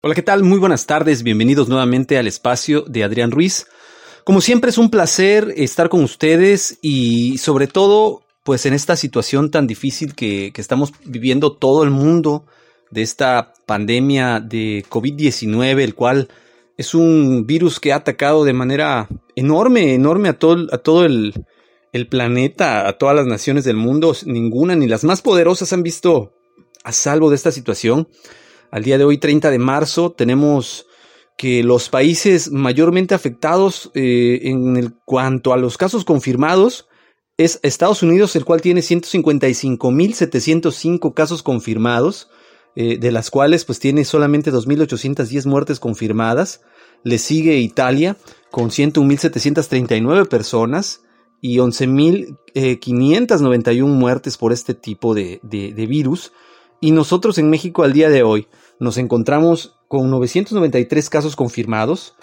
Hola, ¿qué tal? Muy buenas tardes. Bienvenidos nuevamente al espacio de Adrián Ruiz. Como siempre es un placer estar con ustedes y sobre todo pues en esta situación tan difícil que, estamos viviendo todo el mundo de esta pandemia de COVID-19, el cual es un virus que ha atacado de manera enorme, enorme a todo, a todo el planeta, a todas las naciones del mundo. Ninguna, ni las más poderosas han visto a salvo de esta situación. Al día de hoy, 30 de marzo, tenemos que los países mayormente afectados eh, en cuanto a los casos confirmados es Estados Unidos, el cual tiene 155.705 casos confirmados, eh, de las cuales pues tiene solamente 2.810 muertes confirmadas. Le sigue Italia con 101.739 personas y 11.591 eh, muertes por este tipo de, de virus. Y nosotros en México al día de hoy nos encontramos con 993 casos confirmados,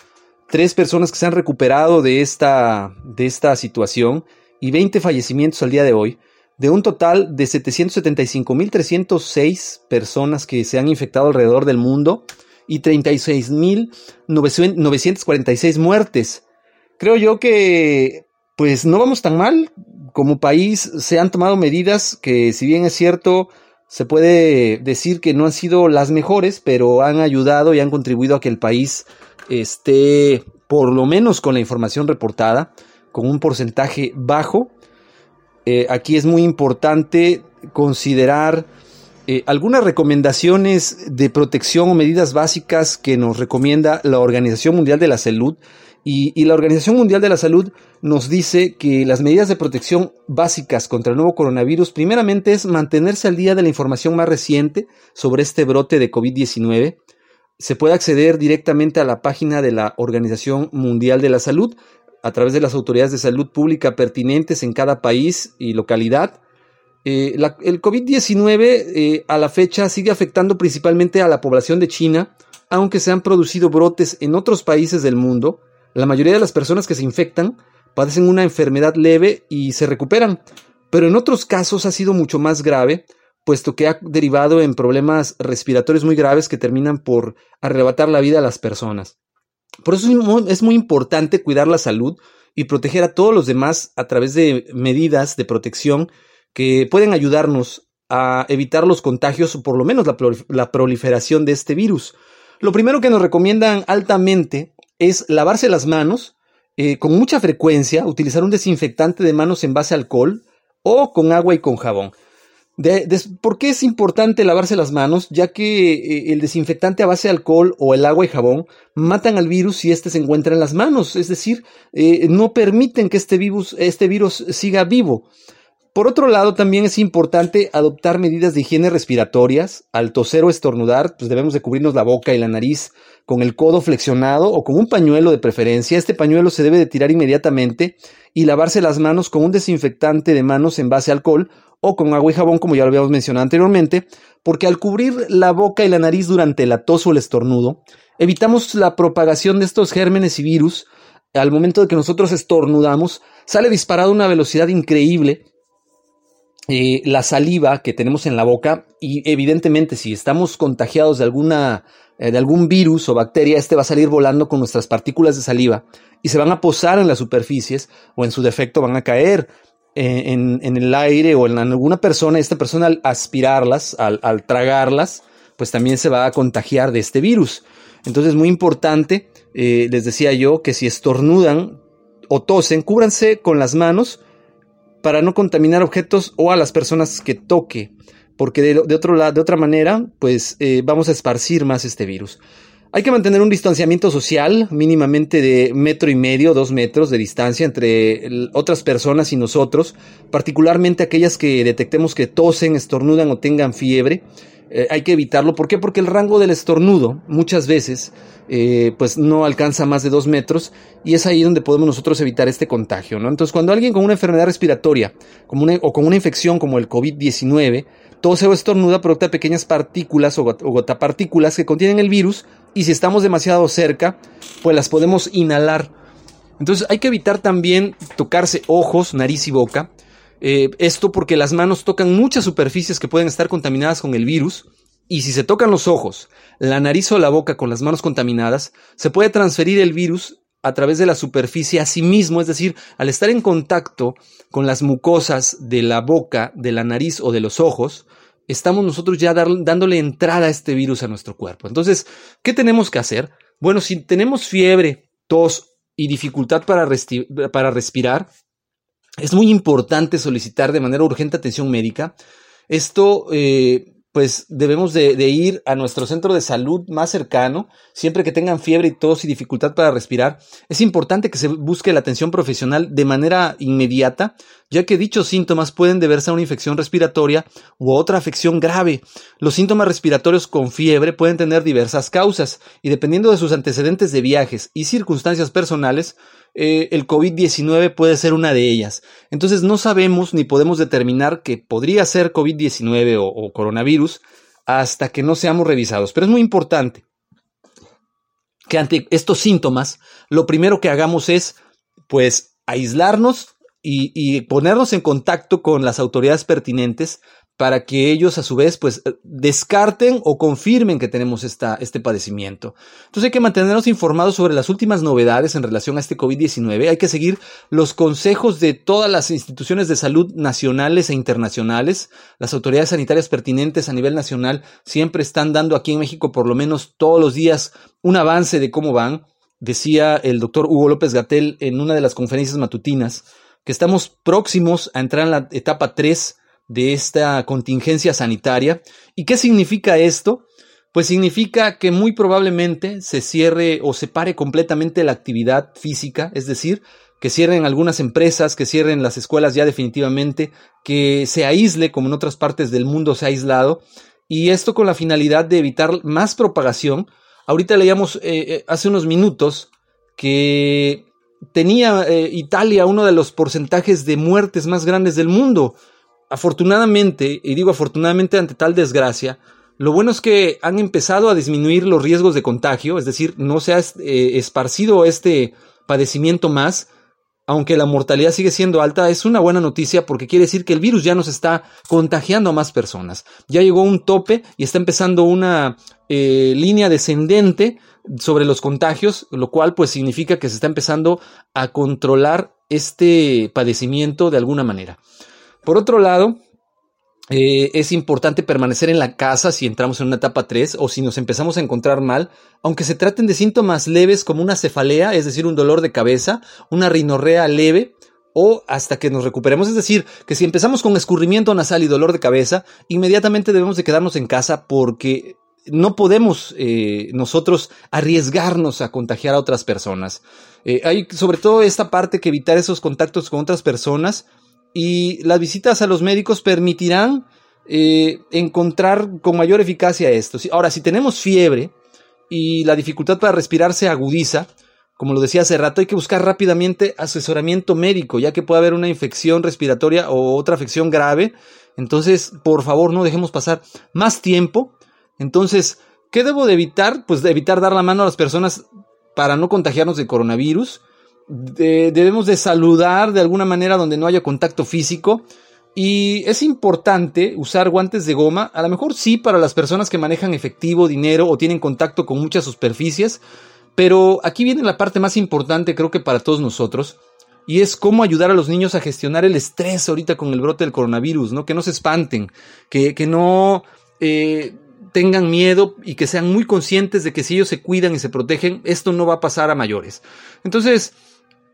tres personas que se han recuperado de esta, de esta situación y 20 fallecimientos al día de hoy, de un total de 775.306 personas que se han infectado alrededor del mundo y 36.946 muertes. Creo yo que pues no vamos tan mal. Como país se han tomado medidas que si bien es cierto se puede decir que no han sido las mejores, pero han ayudado y han contribuido a que el país esté, por lo menos con la información reportada, con un porcentaje bajo. Eh, aquí es muy importante considerar eh, algunas recomendaciones de protección o medidas básicas que nos recomienda la Organización Mundial de la Salud y, la Organización Mundial de la Salud nos dice que las medidas de protección básicas contra el nuevo coronavirus, primeramente es mantenerse al día de la información más reciente sobre este brote de COVID-19. Se puede acceder directamente a la página de la Organización Mundial de la Salud a través de las autoridades de salud pública pertinentes en cada país y localidad. Eh, el COVID-19 eh, a la fecha sigue afectando principalmente a la población de China, aunque se han producido brotes en otros países del mundo la mayoría de las personas que se infectan padecen una enfermedad leve y se recuperan, pero en otros casos ha sido mucho más grave, puesto que ha derivado en problemas respiratorios muy graves que terminan por arrebatar la vida a las personas. Por eso es muy importante cuidar la salud y proteger a todos los demás a través de medidas de protección que pueden ayudarnos a evitar los contagios o por lo menos la, proliferación de este virus. Lo primero que nos recomiendan altamente es lavarse las manos eh, con mucha frecuencia, utilizar un desinfectante de manos en base a alcohol o con agua y con jabón. ¿Por qué es importante lavarse las manos? Ya que eh, el desinfectante a base de alcohol o el agua y jabón matan al virus si éste se encuentra en las manos, es decir, eh, no permiten que este virus, este virus siga vivo. Por otro lado, también es importante adoptar medidas de higiene respiratorias. Al toser o estornudar, pues debemos de cubrirnos la boca y la nariz con el codo flexionado o con un pañuelo de preferencia. Este pañuelo se debe de tirar inmediatamente y lavarse las manos con un desinfectante de manos en base a alcohol o con agua y jabón, como ya lo habíamos mencionado anteriormente, porque al cubrir la boca y la nariz durante la tos o el estornudo, evitamos la propagación de estos gérmenes y virus. Al momento de que nosotros estornudamos, sale disparado a una velocidad increíble eh, la saliva que tenemos en la boca y evidentemente si estamos contagiados de alguna eh, de algún virus o bacteria, este va a salir volando con nuestras partículas de saliva y se van a posar en las superficies o en su defecto van a caer eh, en, el aire o en alguna persona. Esta persona al aspirarlas, al, tragarlas, pues también se va a contagiar de este virus. Entonces es muy importante, les decía yo, que si estornudan o tosen, cúbranse con las manos para no contaminar objetos o a las personas que toque, porque de, otro lado, de otra manera, pues eh, vamos a esparcir más este virus. Hay que mantener un distanciamiento social mínimamente de metro y medio, dos metros de distancia entre otras personas y nosotros, particularmente aquellas que detectemos que tosen, estornudan o tengan fiebre. Eh, hay que evitarlo. ¿Por qué? Porque el rango del estornudo muchas veces eh, pues no alcanza más de dos metros y es ahí donde podemos nosotros evitar este contagio. ¿no? Entonces cuando alguien con una enfermedad respiratoria como o con una infección como el COVID-19 tose o estornuda producto pequeñas partículas o, gotapartículas que contienen el virus y si estamos demasiado cerca pues las podemos inhalar. Entonces hay que evitar también tocarse ojos, nariz y boca eh, esto porque las manos tocan muchas superficies que pueden estar contaminadas con el virus y si se tocan los ojos, la nariz o la boca con las manos contaminadas, se puede transferir el virus a través de la superficie a sí mismo, es decir, al estar en contacto con las mucosas de la boca, de la nariz o de los ojos, estamos nosotros ya dándole entrada a este virus a nuestro cuerpo. Entonces, ¿qué tenemos que hacer? Bueno, si tenemos fiebre, tos y dificultad para, para respirar, es muy importante solicitar de manera urgente atención médica. Esto, eh, pues debemos de, ir a nuestro centro de salud más cercano, siempre que tengan fiebre y tos y dificultad para respirar. Es importante que se busque la atención profesional de manera inmediata, ya que dichos síntomas pueden deberse a una infección respiratoria u otra afección grave. Los síntomas respiratorios con fiebre pueden tener diversas causas y dependiendo de sus antecedentes de viajes y circunstancias personales, eh, el COVID-19 puede ser una de ellas. Entonces no sabemos ni podemos determinar que podría ser COVID-19 o, coronavirus hasta que no seamos revisados. Pero es muy importante que ante estos síntomas, lo primero que hagamos es, pues, aislarnos y, ponernos en contacto con las autoridades pertinentes para que ellos a su vez pues eh, descarten o confirmen que tenemos esta, este padecimiento. Entonces hay que mantenernos informados sobre las últimas novedades en relación a este COVID-19. Hay que seguir los consejos de todas las instituciones de salud nacionales e internacionales. Las autoridades sanitarias pertinentes a nivel nacional siempre están dando aquí en México por lo menos todos los días un avance de cómo van. Decía el doctor Hugo López Gatel en una de las conferencias matutinas que estamos próximos a entrar en la etapa 3 de esta contingencia sanitaria. ¿Y qué significa esto? Pues significa que muy probablemente se cierre o se pare completamente la actividad física, es decir, que cierren algunas empresas, que cierren las escuelas ya definitivamente, que se aísle como en otras partes del mundo se ha aislado, y esto con la finalidad de evitar más propagación. Ahorita leíamos eh, eh, hace unos minutos que tenía eh, Italia uno de los porcentajes de muertes más grandes del mundo afortunadamente, y digo afortunadamente ante tal desgracia, lo bueno es que han empezado a disminuir los riesgos de contagio, es decir, no se ha eh, esparcido este padecimiento más, aunque la mortalidad sigue siendo alta, es una buena noticia porque quiere decir que el virus ya nos está contagiando a más personas. Ya llegó un tope y está empezando una eh, línea descendente sobre los contagios, lo cual pues significa que se está empezando a controlar este padecimiento de alguna manera. Por otro lado, eh, es importante permanecer en la casa si entramos en una etapa 3 o si nos empezamos a encontrar mal, aunque se traten de síntomas leves como una cefalea, es decir, un dolor de cabeza, una rinorrea leve o hasta que nos recuperemos. Es decir, que si empezamos con escurrimiento nasal y dolor de cabeza, inmediatamente debemos de quedarnos en casa porque no podemos eh, nosotros arriesgarnos a contagiar a otras personas. Eh, hay sobre todo esta parte que evitar esos contactos con otras personas y las visitas a los médicos permitirán eh, encontrar con mayor eficacia esto. Ahora, si tenemos fiebre y la dificultad para respirar se agudiza, como lo decía hace rato, hay que buscar rápidamente asesoramiento médico, ya que puede haber una infección respiratoria o otra afección grave. Entonces, por favor, no dejemos pasar más tiempo. Entonces, ¿qué debo de evitar? Pues evitar dar la mano a las personas para no contagiarnos de coronavirus debemos de saludar de alguna manera donde no haya contacto físico. Y es importante usar guantes de goma, a lo mejor sí para las personas que manejan efectivo, dinero o tienen contacto con muchas superficies, pero aquí viene la parte más importante creo que para todos nosotros, y es cómo ayudar a los niños a gestionar el estrés ahorita con el brote del coronavirus, ¿no? Que no se espanten, que, que no eh, tengan miedo y que sean muy conscientes de que si ellos se cuidan y se protegen, esto no va a pasar a mayores. Entonces,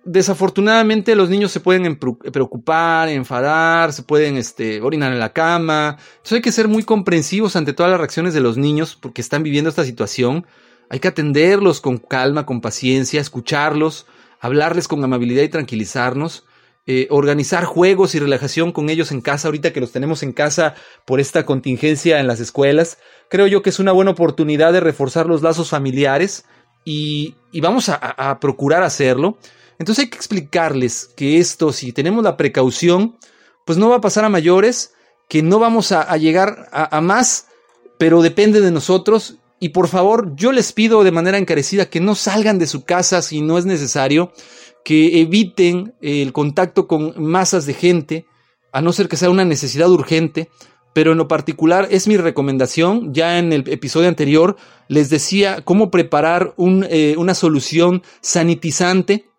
desafortunadamente los niños se pueden preocupar, enfadar, se pueden este, orinar en la cama. Entonces hay que ser muy comprensivos ante todas las reacciones de los niños porque están viviendo esta situación. Hay que atenderlos con calma, con paciencia, escucharlos, hablarles con amabilidad y tranquilizarnos. eh, organizar juegos y relajación con ellos en casa, ahorita que los tenemos en casa por esta contingencia en las escuelas. Creo yo que es una buena oportunidad de reforzar los lazos familiares y, vamos a, procurar hacerlo. Entonces hay que explicarles que esto, si tenemos la precaución, pues no va a pasar a mayores, que no vamos a, llegar a, más, pero depende de nosotros. Y por favor, yo les pido de manera encarecida que no salgan de su casa si no es necesario que eviten el contacto con masas de gente, a no ser que sea una necesidad urgente, pero en lo particular es mi recomendación. Ya en el episodio anterior les decía cómo preparar eh, una solución sanitizante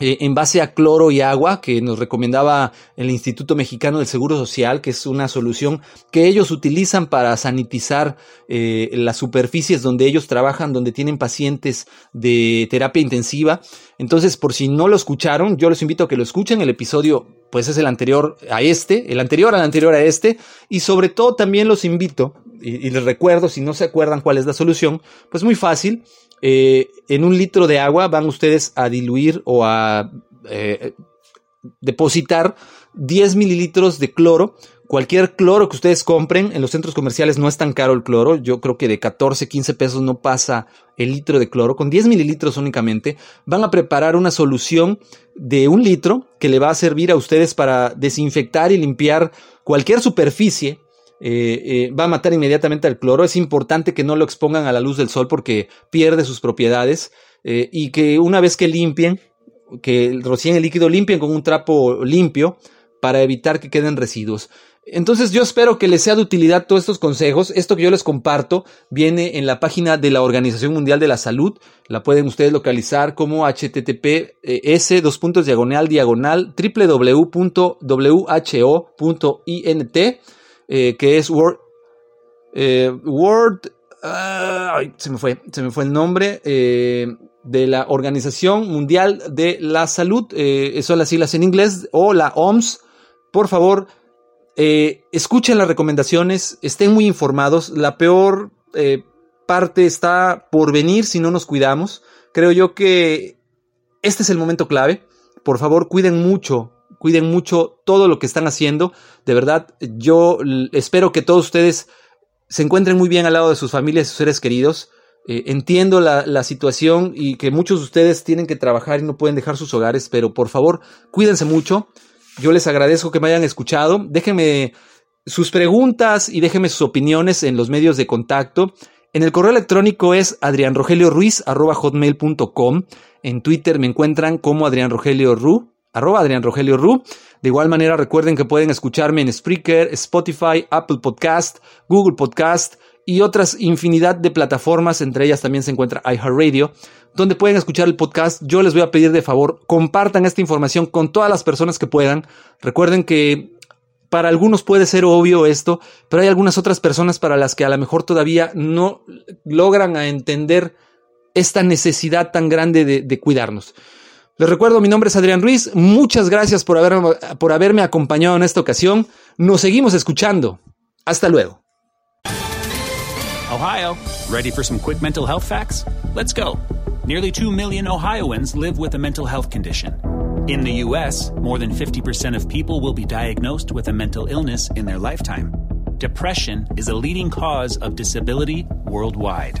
en base a cloro y agua que nos recomendaba el Instituto Mexicano del Seguro Social, que es una solución que ellos utilizan para sanitizar eh, las superficies donde ellos trabajan, donde tienen pacientes de terapia intensiva. Entonces, por si no lo escucharon, yo les invito a que lo escuchen. El episodio, pues es el anterior a este, el anterior al anterior a este, y sobre todo también los invito, y les recuerdo, si no se acuerdan cuál es la solución, pues muy fácil, eh, en un litro de agua van ustedes a diluir o a eh, depositar 10 mililitros de cloro. Cualquier cloro que ustedes compren, en los centros comerciales no es tan caro el cloro, yo creo que de 14, 15 pesos no pasa el litro de cloro, con 10 mililitros únicamente, van a preparar una solución de un litro que le va a servir a ustedes para desinfectar y limpiar cualquier superficie eh, eh, va a matar inmediatamente al cloro. Es importante que no lo expongan a la luz del sol porque pierde sus propiedades eh, y que una vez que limpien, que rocien el líquido, limpien con un trapo limpio para evitar que queden residuos. Entonces yo espero que les sea de utilidad todos estos consejos. Esto que yo les comparto viene en la página de la Organización Mundial de la Salud. La pueden ustedes localizar como https dos puntos diagonal diagonal www.who.int eh, que es Word, eh, Word se me fue, se me fue el nombre, eh, de la Organización Mundial de la Salud, son las siglas en inglés, o la OMS. Por favor, escuchen las recomendaciones, estén muy informados. La peor parte está por venir si no nos cuidamos. Creo yo que este es el momento clave. Por favor, cuiden mucho cuiden mucho todo lo que están haciendo. De verdad, yo espero que todos ustedes se encuentren muy bien al lado de sus familias y sus seres queridos. Eh, entiendo la, situación y que muchos de ustedes tienen que trabajar y no pueden dejar sus hogares, pero por favor, cuídense mucho. Yo les agradezco que me hayan escuchado. Déjenme sus preguntas y déjenme sus opiniones en los medios de contacto. En el correo electrónico es adrianrogelioruiz.com. En Twitter me encuentran como Adrián Rogelio arroba Adrián Rogelio Ru. De igual manera, recuerden que pueden escucharme en Spreaker, Spotify, Apple Podcast, Google Podcast y otras infinidad de plataformas, entre ellas también se encuentra iHeartRadio, donde pueden escuchar el podcast. Yo les voy a pedir de favor, compartan esta información con todas las personas que puedan. Recuerden que para algunos puede ser obvio esto, pero hay algunas otras personas para las que a lo mejor todavía no logran entender esta necesidad tan grande de, de cuidarnos. Les recuerdo, mi nombre es Adrián Ruiz. Muchas gracias por, haber, por haberme acompañado en esta ocasión. Nos seguimos escuchando. Hasta luego. Ohio, ready for some quick mental health facts? Let's go. Nearly 2 million Ohioans live with a mental health condition. In the U.S., more than 50% of people will be diagnosed with a mental illness in their lifetime. Depression is a leading cause of disability worldwide.